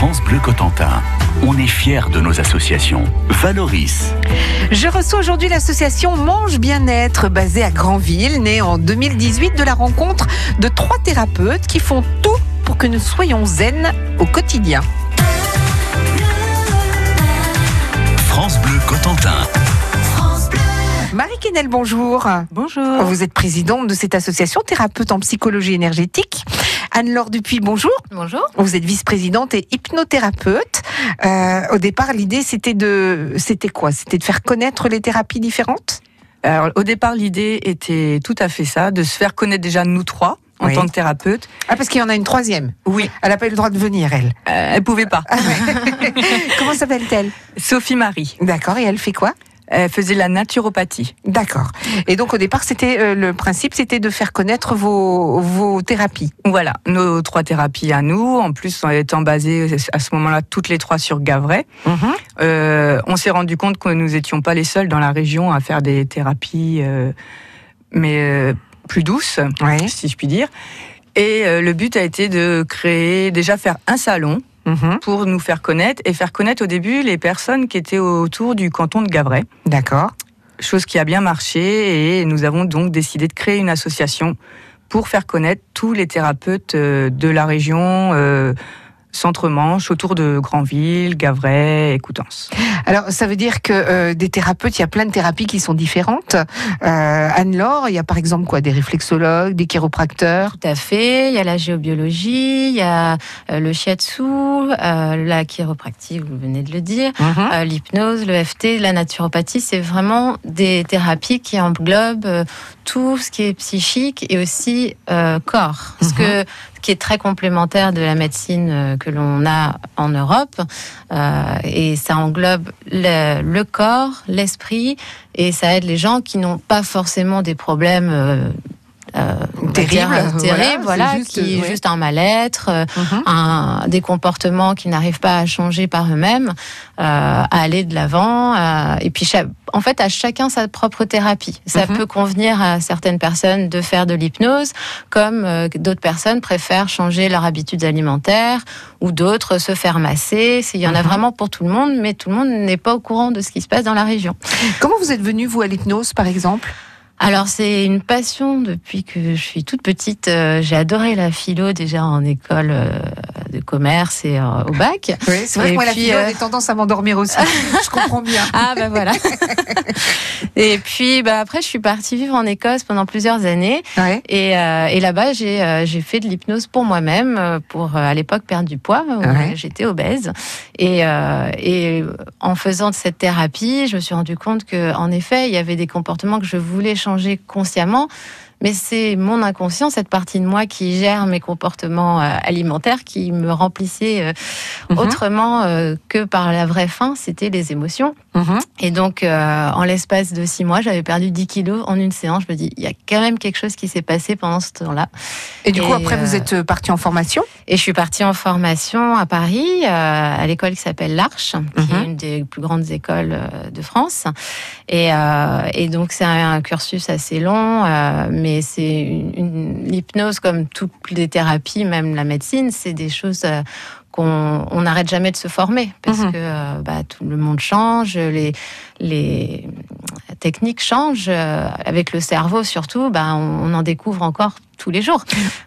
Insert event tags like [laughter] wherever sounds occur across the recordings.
France Bleu Cotentin. On est fiers de nos associations. Valoris. Je reçois aujourd'hui l'association Mange Bien-être basée à Granville, née en 2018 de la rencontre de trois thérapeutes qui font tout pour que nous soyons zen au quotidien. France Bleu Cotentin. Marie Kennel, bonjour. Bonjour. Vous êtes présidente de cette association, thérapeute en psychologie énergétique. Anne-Laure Dupuis, bonjour. Bonjour. Vous êtes vice-présidente et hypnothérapeute. Euh, au départ, l'idée, c'était de, c'était quoi? C'était de faire connaître les thérapies différentes? Alors, au départ, l'idée était tout à fait ça, de se faire connaître déjà nous trois en Oui. tant que thérapeute. Ah, parce qu'il y en a une troisième. Oui. Elle n'a pas eu le droit de venir, elle. Euh, elle pouvait pas. [laughs] Comment s'appelle-t-elle? Sophie Marie. D'accord, et elle fait quoi? Faisait la naturopathie. D'accord. Et donc au départ, c'était euh, le principe, c'était de faire connaître vos, vos thérapies. Voilà, nos trois thérapies à nous, en plus en étant basées à ce moment-là toutes les trois sur Gavray. Euh, on s'est rendu compte que nous n'étions pas les seuls dans la région à faire des thérapies, euh, mais euh, plus douces, Ouais. si je puis dire. Et euh, le but a été de créer, déjà faire un salon Mhm. pour nous faire connaître et faire connaître au début les personnes qui étaient autour du canton de Gavray. D'accord. Chose qui a bien marché et nous avons donc décidé de créer une association pour faire connaître tous les thérapeutes euh, de la région euh, Centre-Manche, autour de Granville, Gavray et Coutances. Alors ça veut dire que euh, des thérapeutes, il y a plein de thérapies qui sont différentes. Euh, Anne-Laure, il y a par exemple quoi Des réflexologues, des chiropracteurs? Tout à fait. Il y a la géobiologie, il y a euh, le shiatsu, euh, la chiropractique, vous venez de le dire, euh, l'hypnose, le FT, la naturopathie. C'est vraiment des thérapies qui englobent euh, tout ce qui est psychique et aussi euh, corps. Ce Mhm. que ce qui est très complémentaire de la médecine euh, que l'on a en Europe. Euh, et ça englobe le, le corps, l'esprit, et ça aide les gens qui n'ont pas forcément des problèmes euh, Terribles, dire, euh, voilà, terribles, voilà, juste, qui ouais. juste un mal-être, euh, Mhm. un- des comportements qui n'arrivent pas à changer par eux-mêmes, euh, à aller de l'avant. euh, et puis, en fait, à chacun sa propre thérapie. Ça Mhm. peut convenir à certaines personnes de faire de l'hypnose, comme euh, d'autres personnes préfèrent changer leurs habitudes alimentaires, ou d'autres se faire masser. Il y en a Mhm. vraiment pour tout le monde, mais tout le monde n'est pas au courant de ce qui se passe dans la région. Comment vous êtes venu vous à l'hypnose par exemple? Alors c'est une passion depuis que je suis toute petite. Euh, J'ai adoré la philo déjà en école euh, de commerce et euh, au bac. [laughs] Oui, c'est vrai Et que moi la puis, philo euh, tendance à m'endormir aussi. [laughs] Je comprends bien. Ah ben voilà. [laughs] et puis bah, après je suis partie vivre en Écosse pendant plusieurs années Ouais. et, euh, et là-bas j'ai euh, j'ai fait de l'hypnose pour moi-même pour à l'époque perdre du poids. où Ouais. J'étais obèse et, et en faisant de cette thérapie je me suis rendu compte que en effet il y avait des comportements que je voulais changer consciemment. Mais c'est mon inconscient, cette partie de moi qui gère mes comportements euh, alimentaires, qui me remplissait euh, Mhm. autrement euh, que par la vraie faim, c'était les émotions. Mhm. Et donc, euh, en l'espace de six mois, j'avais perdu 10 kilos en une séance. Je me dis, il y a quand même quelque chose qui s'est passé pendant ce temps-là. Et du coup après vous êtes parti en formation? Et je suis partie en formation à Paris, euh, à l'école qui s'appelle l'Arche, qui Mhm. est une des plus grandes écoles de France. Et, et donc, c'est un, cursus assez long, euh, mais c'est une, une- l'hypnose, comme toutes les thérapies, même la médecine, c'est des choses euh, qu'on on n'arrête jamais de se former parce Mhm. que euh, bah, tout le monde change, les, les techniques changent. euh, avec le cerveau, surtout, bah, on, on en découvre encore tous les jours.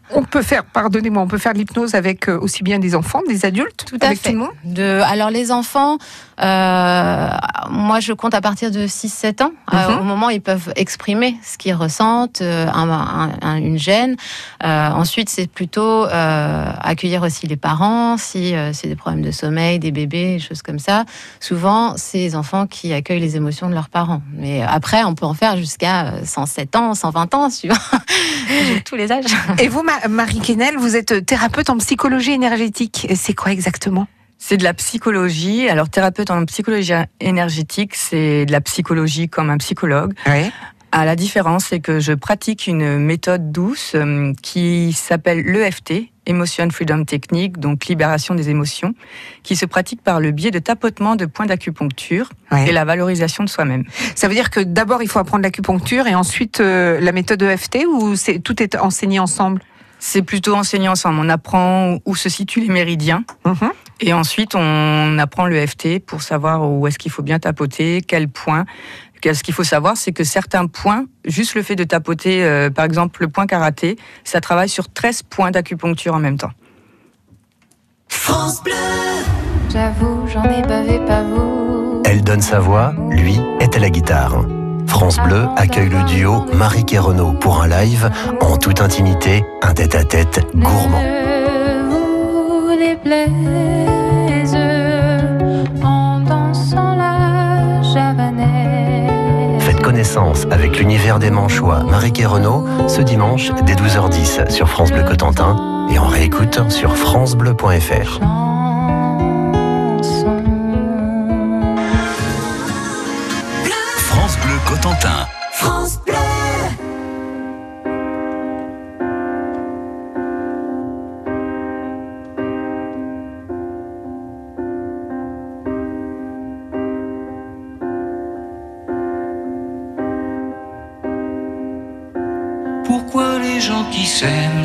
On peut faire, pardonnez-moi, on peut faire de l'hypnose avec euh, aussi bien des enfants, des adultes, Tout à avec fait. tout le monde. De, alors les enfants, euh, moi je compte à partir de 6-7 ans, euh, Mhm. au moment où ils peuvent exprimer ce qu'ils ressentent, euh, un- un- un- une gêne. Ensuite c'est plutôt accueillir aussi les parents, si c'est des problèmes de sommeil, des bébés, des choses comme ça. Souvent c'est les enfants qui accueillent les émotions de leurs parents. Mais après on peut en faire jusqu'à euh, 107 ans, 120 ans, suivant [laughs] tous les âges. [laughs] Et vous, Ma- Marie Kennel, vous êtes thérapeute en psychologie énergétique. Et C'est quoi exactement? C'est de la psychologie. Alors, thérapeute en psychologie énergétique, c'est de la psychologie comme un psychologue. Oui. Ah, la différence, c'est que je pratique une méthode douce euh, qui s'appelle l'EFT, Emotion Freedom Technique, donc libération des émotions, qui se pratique par le biais de tapotements de points d'acupuncture Ouais. et la valorisation de soi-même. Ça veut dire que d'abord il faut apprendre l'acupuncture et ensuite euh, la méthode EFT ou tout est enseigné ensemble? C'est plutôt enseigné ensemble. On apprend où se situent les méridiens. Mhm. Et ensuite, on apprend le FT pour savoir où est-ce qu'il faut bien tapoter, quel point. Ce qu'il faut savoir, c'est que certains points, juste le fait de tapoter, euh, par exemple le point karaté, ça travaille sur 13 points d'acupuncture en même temps. France Bleu. J'avoue, j'en ai bavé pas vous. Elle donne sa voix, lui est à la guitare. France Bleu accueille le duo Marie et Renaud pour un live en toute intimité, un tête-à-tête gourmand. Ne vous avec l'univers des Manchois Marie Renaud ce dimanche dès 12h10 sur France Bleu Cotentin et en réécoute sur francebleu.fr.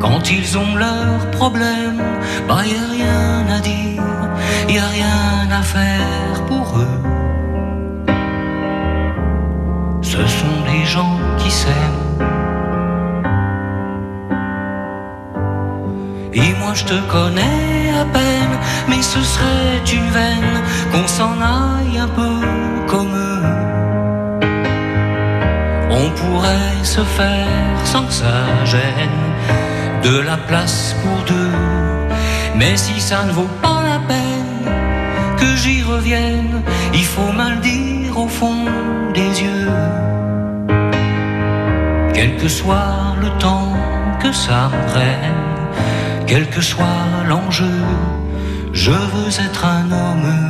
Quand ils ont leurs problèmes, bah y a rien à dire, y a rien à faire pour eux. Ce sont des gens qui s'aiment. Et moi je te connais à peine, mais ce serait une veine qu'on s'en aille un peu comme eux. On pourrait se faire sans que ça gêne de la place pour deux. Mais si ça ne vaut pas la peine que j'y revienne, il faut mal dire au fond des yeux. Quel que soit le temps que ça me prenne, quel que soit l'enjeu, je veux être un homme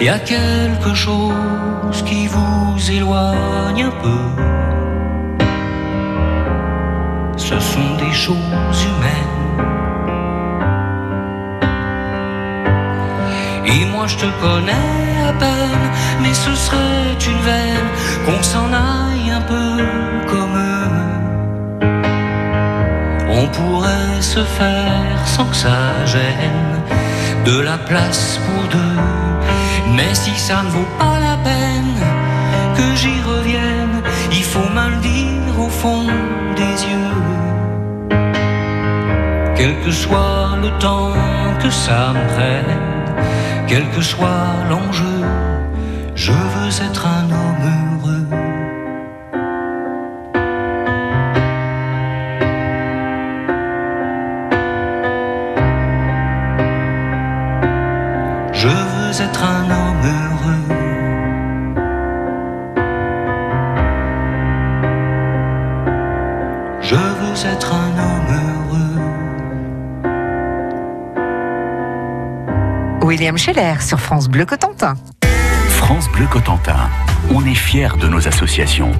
il y a quelque chose qui vous éloigne un peu. Ce sont des choses humaines. Et moi je te connais à peine, mais ce serait une veine qu'on s'en aille un peu comme eux. On pourrait se faire sans que ça gêne de la place pour deux. Mais si ça ne vaut pas la peine que j'y revienne, il faut mal dire au fond des yeux. Quel que soit le temps que ça me prenne, quel que soit l'enjeu, je veux être un Scheller sur France Bleu Cotentin. France Bleu Cotentin. On est fiers de nos associations.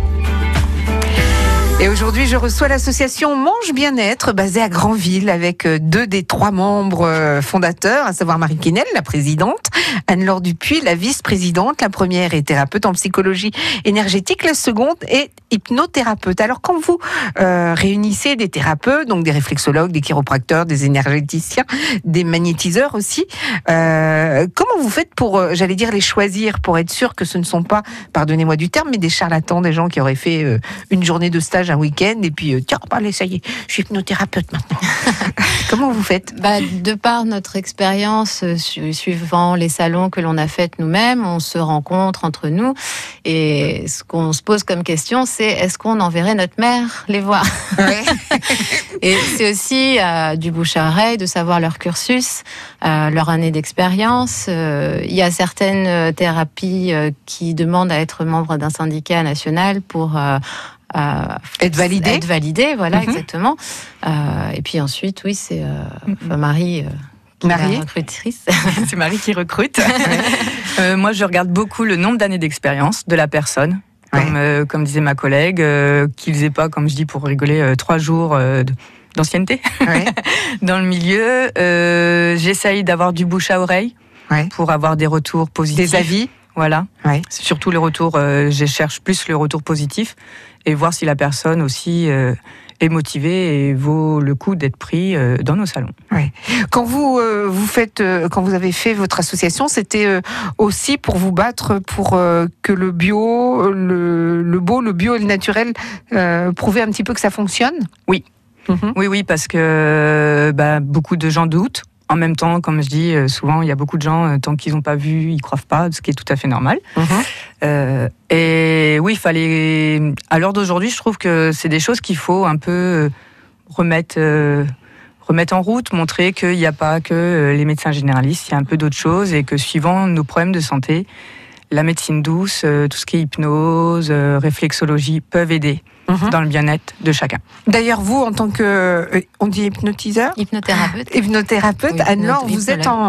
Et aujourd'hui, je reçois l'association Mange Bien-être, basée à Granville, avec euh, deux des trois membres euh, fondateurs, à savoir Marie Quinel, la présidente, Anne-Laure Dupuis, la vice-présidente. La première est thérapeute en psychologie énergétique, la seconde est hypnothérapeute. Alors, quand vous euh, réunissez des thérapeutes, donc des réflexologues, des chiropracteurs, des énergéticiens, des magnétiseurs aussi, comment vous faites pour, j'allais dire, les choisir, pour être sûr que ce ne sont pas, pardonnez-moi du terme, mais des charlatans, des gens qui auraient fait une journée de stage un week-end et puis, euh, tiens, allez, ça y est, je suis hypnothérapeute maintenant. [laughs] comment vous faites? Bah, de par notre expérience, euh, su- suivant les salons que l'on a fait nous-mêmes, on se rencontre entre nous. Et ce qu'on se pose comme question, c'est est-ce qu'on enverrait notre mère les voir? [laughs] Et c'est aussi euh, du bouche à oreille de savoir leur cursus, euh, leur année d'expérience. Euh, il y a certaines thérapies qui demandent à être membre d'un syndicat national pour euh, Être validé être validé, voilà, Mhm. exactement. Euh, et puis ensuite, oui, c'est euh, enfin, Marie. euh, qui Marie recrutrice. [laughs] C'est Marie qui recrute. [laughs] Moi, je regarde beaucoup le nombre d'années d'expérience de la personne. Comme, comme disait ma collègue, qu'ils aient pas, comme je dis pour rigoler, trois jours d'ancienneté Ouais. [laughs] dans le milieu. J'essaye d'avoir du bouche à oreille pour avoir des retours positifs. Des avis Voilà. Ouais. Surtout les retours, euh, je cherche plus le retour positif et voir si la personne aussi euh, est motivée et vaut le coup d'être pris euh, dans nos salons. Quand vous euh, vous faites, quand vous avez fait votre association, c'était aussi pour vous battre pour que le bio, le, le beau, le bio et le naturel prouver un petit peu que ça fonctionne? Oui. Mhm. Oui, oui, parce que bah, beaucoup de gens doutent. En même temps, comme je dis, euh, souvent, il y a beaucoup de gens, euh, tant qu'ils n'ont pas vu, ils croient pas, ce qui est tout à fait normal. Mhm. Euh, et oui, il fallait. À l'heure d'aujourd'hui, je trouve que c'est des choses qu'il faut un peu remettre, euh, remettre en route, montrer qu'il n'y a pas que les médecins généralistes, il y a un peu d'autres choses et que suivant nos problèmes de santé, la médecine douce, euh, tout ce qui est hypnose, euh, réflexologie peuvent aider Mhm. dans le bien-être de chacun. D'ailleurs, vous, en tant que, euh, on dit hypnotiseur, Hypnothérapeute. hypnothérapeute, Oui, Anne-Laure, vous êtes en,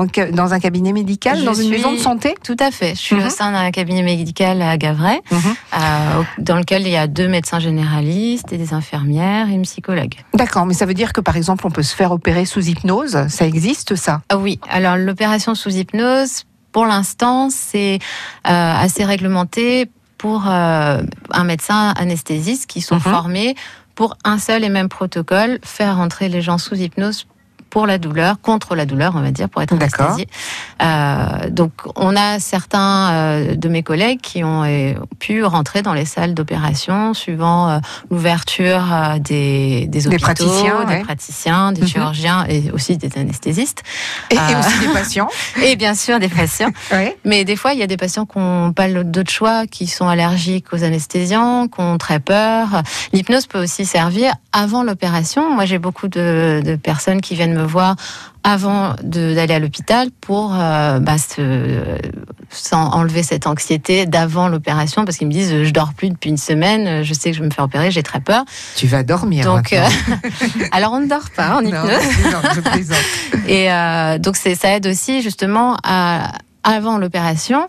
en ca- dans un cabinet médical, Je dans une suis- maison de santé Tout à fait. Je suis Mhm. au sein d'un cabinet médical à Gavray, Mhm. euh, dans lequel il y a deux médecins généralistes et des infirmières et une psychologue. D'accord, mais ça veut dire que par exemple, on peut se faire opérer sous hypnose, ça existe ça? Ah oui, alors l'opération sous hypnose, pour l'instant, c'est euh, assez réglementé pour euh, un médecin anesthésiste qui sont Mhm. formés pour un seul et même protocole, faire entrer les gens sous hypnose pour la douleur, contre la douleur, on va dire, pour être anesthésié. Euh, donc, on a certains euh, de mes collègues qui ont euh, pu rentrer dans les salles d'opération suivant l'ouverture des, des hôpitaux, praticiens, des ouais. praticiens, des Mhm. chirurgiens et aussi des anesthésistes. et, et aussi des patients. [laughs] Et bien sûr des patients. [laughs] Ouais. Mais des fois, il y a des patients qui n'ont pas d'autre choix, qui sont allergiques aux anesthésiants, qui ont très peur. L'hypnose peut aussi servir avant l'opération. Moi, j'ai beaucoup de, de personnes qui viennent me voir avant d'aller à l'hôpital pour euh, bah, se, sans enlever cette anxiété d'avant l'opération parce qu'ils me disent je dors plus depuis une semaine, je sais que je vais me faire opérer, j'ai très peur. Tu vas dormir. Donc, euh, [laughs] alors on ne dort pas en Non, hypnose. je plaisante, je plaisante. [laughs] Et euh, donc ça aide aussi justement à avant l'opération,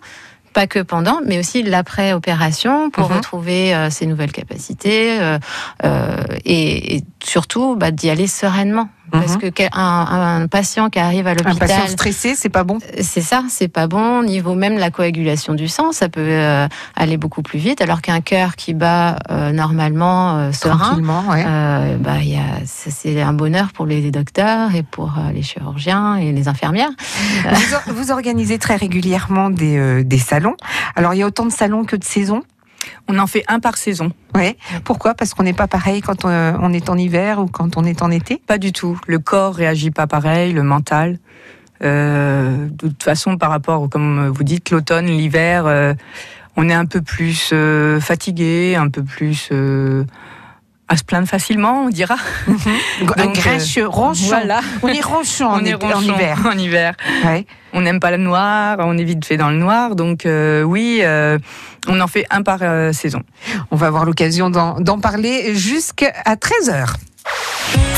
pas que pendant, mais aussi l'après-opération pour Mhm. retrouver euh, ses nouvelles capacités euh, euh, et, et surtout bah, d'y aller sereinement. Parce Mhm. que un, un patient qui arrive à Un patient l'hôpital, stressé, c'est pas bon. c'est ça, c'est pas bon. Au niveau même de la coagulation du sang, ça peut euh, aller beaucoup plus vite. Alors qu'un cœur qui bat euh, normalement euh, serein, Tranquillement, ouais. euh, bah, y a, c'est un bonheur pour les docteurs et pour euh, les chirurgiens et les infirmières. Vous, vous organisez très régulièrement des, euh, des salons. Alors, il y a autant de salons que de saisons. On en fait un par saison. Ouais. Pourquoi? Parce qu'on n'est pas pareil quand on, on est en hiver ou quand on est en été? Pas du tout. Le corps réagit pas pareil, le mental. Euh, de toute façon, par rapport, comme vous dites, l'automne, l'hiver, euh, on est un peu plus euh, fatigué, un peu plus euh, à se plaindre facilement, on dira. un Donc, grèche ronchon. Voilà. On est ronchon en, est hiver. [laughs] En hiver. Ouais. On n'aime pas le noir, on est vite fait dans le noir. Donc euh, oui, euh, on en fait un par euh, saison. On va avoir l'occasion d'en d'en parler jusqu'à 13h.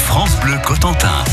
France Bleu Cotentin.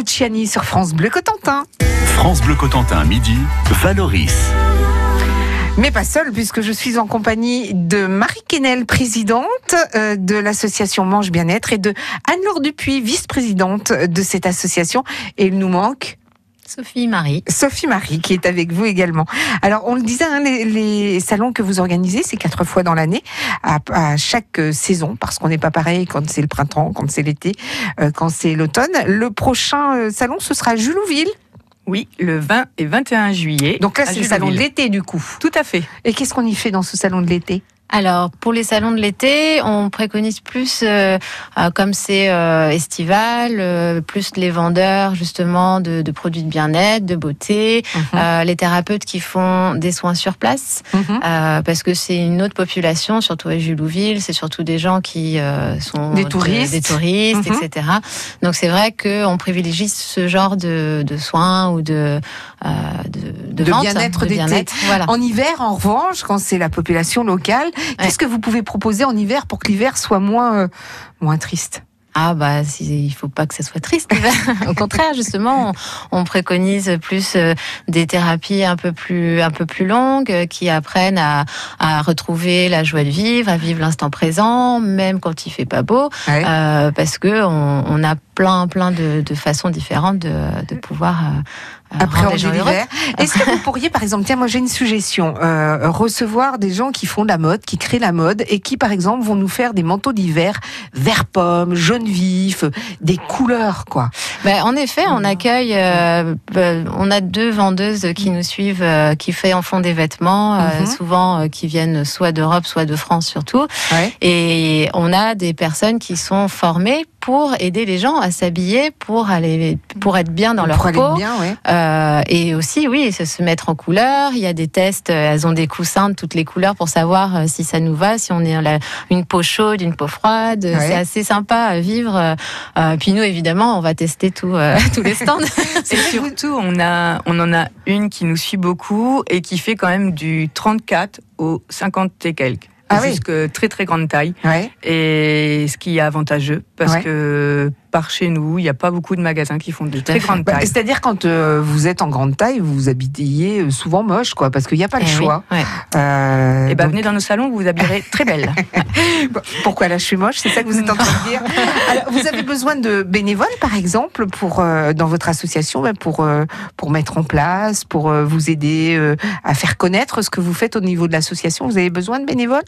Luciani sur France Bleu Cotentin. France Bleu Cotentin, midi, Valoris. Mais pas seule, puisque je suis en compagnie de Marie Quesnel, présidente euh, de l'association Mange Bien-être, et de Anne-Laure Dupuis, vice-présidente de cette association. Et il nous manque Sophie Marie. Sophie Marie, qui est avec vous également. Alors, on le disait, hein, les, les salons que vous organisez, c'est quatre fois dans l'année, à, à chaque euh, saison, parce qu'on n'est pas pareil quand c'est le printemps, quand c'est l'été, euh, quand c'est l'automne. Le prochain euh, salon, ce sera à Julouville. Oui, le 20 et 21 juillet. Donc là, c'est le salon de l'été, du coup. Tout à fait. Et qu'est-ce qu'on y fait dans ce salon de l'été? Alors, pour les salons de l'été, on préconise plus, euh, euh, comme c'est euh, estival, euh, plus les vendeurs justement de, de produits de bien-être, de beauté, euh, les thérapeutes qui font des soins sur place, euh, parce que c'est une autre population, surtout à Julouville, c'est surtout des gens qui euh, sont Des de- touristes. des touristes, Mhm. etc. Donc c'est vrai qu'on privilégie ce genre de, de soins ou de euh, de, De bien-être de d'été. Voilà. En hiver, en revanche, quand c'est la population locale, qu'est-ce que vous pouvez proposer en hiver pour que l'hiver soit moins, euh, moins triste? Ah bah il faut pas que ça soit triste. [laughs] Au contraire, justement, on, on préconise plus euh, des thérapies un peu plus un peu plus longues euh, qui apprennent à, à retrouver la joie de vivre, à vivre l'instant présent, même quand il fait pas beau, Ouais. euh, parce que on, on a plein plein de, de façons différentes de, de pouvoir les Appréhender l'hiver. Est-ce que vous pourriez, par exemple, tiens, moi j'ai une suggestion, euh, recevoir des gens qui font de la mode, qui créent la mode et qui, par exemple, vont nous faire des manteaux d'hiver vert pomme, jaune vif, des couleurs, quoi. Ben, en effet, on accueille, euh, ben, on a deux vendeuses qui nous suivent, euh, qui fait en fond des vêtements, euh, Mhm. souvent euh, qui viennent soit d'Europe, soit de France surtout. Ouais. Et on a des personnes qui sont formées pour aider les gens à s'habiller, pour aller, pour être bien dans leur pour peau. bien, ouais. Euh, et aussi, oui, se, se mettre en couleur. Il y a des tests, euh, elles ont des coussins de toutes les couleurs pour savoir euh, si ça nous va, si on est la- une peau chaude, une peau froide. Ouais. C'est assez sympa à vivre. Euh, puis nous, évidemment, on va tester tout, euh, [laughs] tous les stands. [laughs] Et surtout, on, a, on en a une qui nous suit beaucoup et qui fait quand même du 34 au 50 et quelques. Ah oui. jusque très très grande taille. Ouais. Et ce qui est avantageux, parce Ouais. que par chez nous, il n'y a pas beaucoup de magasins qui font de très fait. grande Bah, taille. C'est-à-dire quand euh, vous êtes en grande taille, vous vous habillez euh, souvent moche, quoi, parce qu'il n'y a pas le Eh oui, choix. ouais. Euh, Et ben donc, venez dans nos salons, vous vous habillerez très belle. [laughs] pourquoi là je suis moche? C'est ça que vous êtes en train de dire Alors, Vous avez besoin de bénévoles, par exemple, pour euh, dans votre association, ben, pour pour mettre en place, pour vous aider à faire connaître ce que vous faites au niveau de l'association? Vous avez besoin de bénévoles?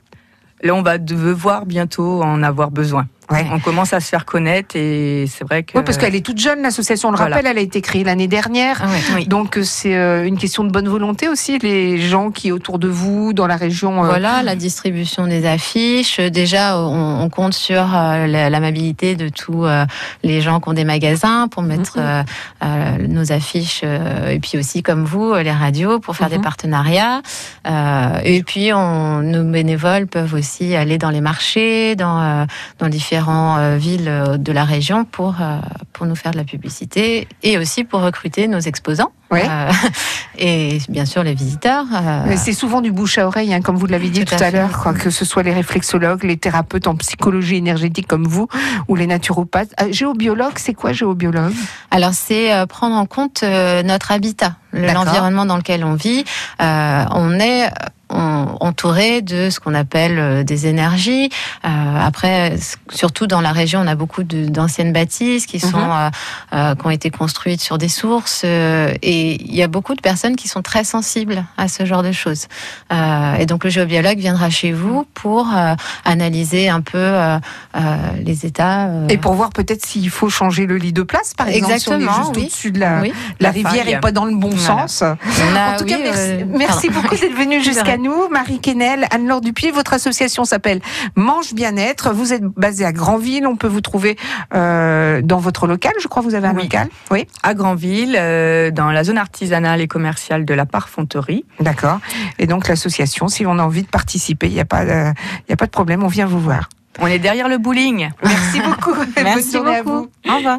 Là, on va devoir bientôt en avoir besoin. Ouais. On commence à se faire connaître et c'est vrai que. Oui, parce qu'elle est toute jeune, l'association. On le Voilà. rappelle, elle a été créée l'année dernière. Ah ouais. Oui. Donc euh, c'est euh, une question de bonne volonté aussi, les gens qui autour de vous, dans la région. euh, Voilà, la distribution des affiches. Déjà, on, on compte sur euh, la- l'amabilité de tous euh, les gens qui ont des magasins pour mettre Mhm. euh, euh, nos affiches. euh, et puis aussi, comme vous, les radios pour faire Mhm. des partenariats. Euh, et puis, on, nos bénévoles peuvent aussi aller dans les marchés, dans, euh, dans différentes euh, villes euh, de la région pour, euh, pour nous faire de la publicité et aussi pour recruter nos exposants. Ouais. Euh, [laughs] et bien sûr, les visiteurs. euh, C'est souvent du bouche à oreille, hein, comme vous l'avez dit tout, Tout à l'heure, que ce soit les réflexologues, les thérapeutes en psychologie énergétique comme vous, ou les naturopathes. Ah, géobiologue, c'est quoi géobiologue Alors c'est euh, prendre en compte euh, notre habitat, l'environnement dans lequel on vit. Euh, on est euh, on- entouré de ce qu'on appelle euh, des énergies. Euh, après, surtout dans la région, on a beaucoup d'anciennes bâtisses qui sont Mhm. euh, euh, qui ont été construites sur des sources. euh, et il y a beaucoup de personnes qui sont très sensibles à ce genre de choses. Euh, et donc le géobiologue viendra chez vous pour euh, analyser un peu euh, euh, les états. euh, Et pour voir peut-être s'il faut changer le lit de place, par exemple, si on est Exactement, juste oui. au-dessus de la, oui. la, La rivière et pas dans le bon Voilà. sens. On a- En tout cas, merci, euh, merci beaucoup d'être venu jusqu'à nous. Marie Quesnel, Anne-Laure Dupuis, votre association s'appelle Mange Bien-être. Vous êtes basé à Granville. On peut vous trouver euh, dans votre local. Je crois que vous avez un Oui. local. Oui, à Granville, euh, dans la zone artisanale et commerciale de la Parfonterie. d'accord. Et donc l'association, si on a envie de participer, il n'y a, pas, euh, y a pas de problème. On vient vous voir. On est derrière le bowling. Merci [laughs] beaucoup. Bonne Merci à beaucoup. vous. Au revoir.